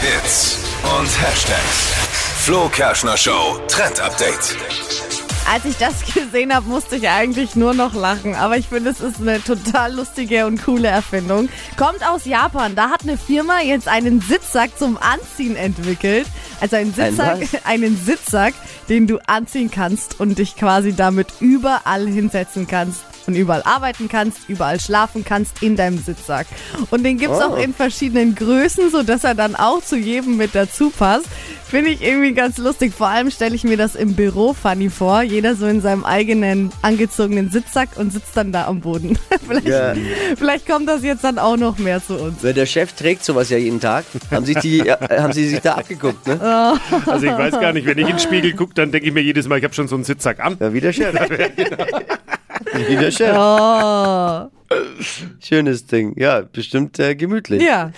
Hits und Hashtags. Flo Kerschner Show Trend Update. Als ich das gesehen habe, musste ich eigentlich nur noch lachen. Aber ich finde, es ist eine total lustige und coole Erfindung. Kommt aus Japan. Da hat eine Firma jetzt einen Sitzsack zum Anziehen entwickelt. Also einen Sitzsack, was? einen Sitzsack, den du anziehen kannst und dich quasi damit überall hinsetzen kannst. Und überall arbeiten kannst, überall schlafen kannst in deinem Sitzsack. Und den gibt's Oh. auch in verschiedenen Größen, sodass er dann auch zu jedem mit dazu passt. Finde ich irgendwie ganz lustig. Vor allem stelle ich mir das im Büro funny vor. Jeder so in seinem eigenen angezogenen Sitzsack und sitzt dann da am Boden. vielleicht, Ja. vielleicht kommt das jetzt dann auch noch mehr zu uns. Weil der Chef trägt sowas ja jeden Tag. Haben, sich die, ja, haben sie sich da abgeguckt, ne? Also ich weiß gar nicht, wenn ich in den Spiegel gucke, dann denke ich mir jedes Mal, ich habe schon so einen Sitzsack an. Ja, wie der Chef. Wie der Chef. Oh. Schönes Ding. Ja, bestimmt äh, gemütlich. Ja.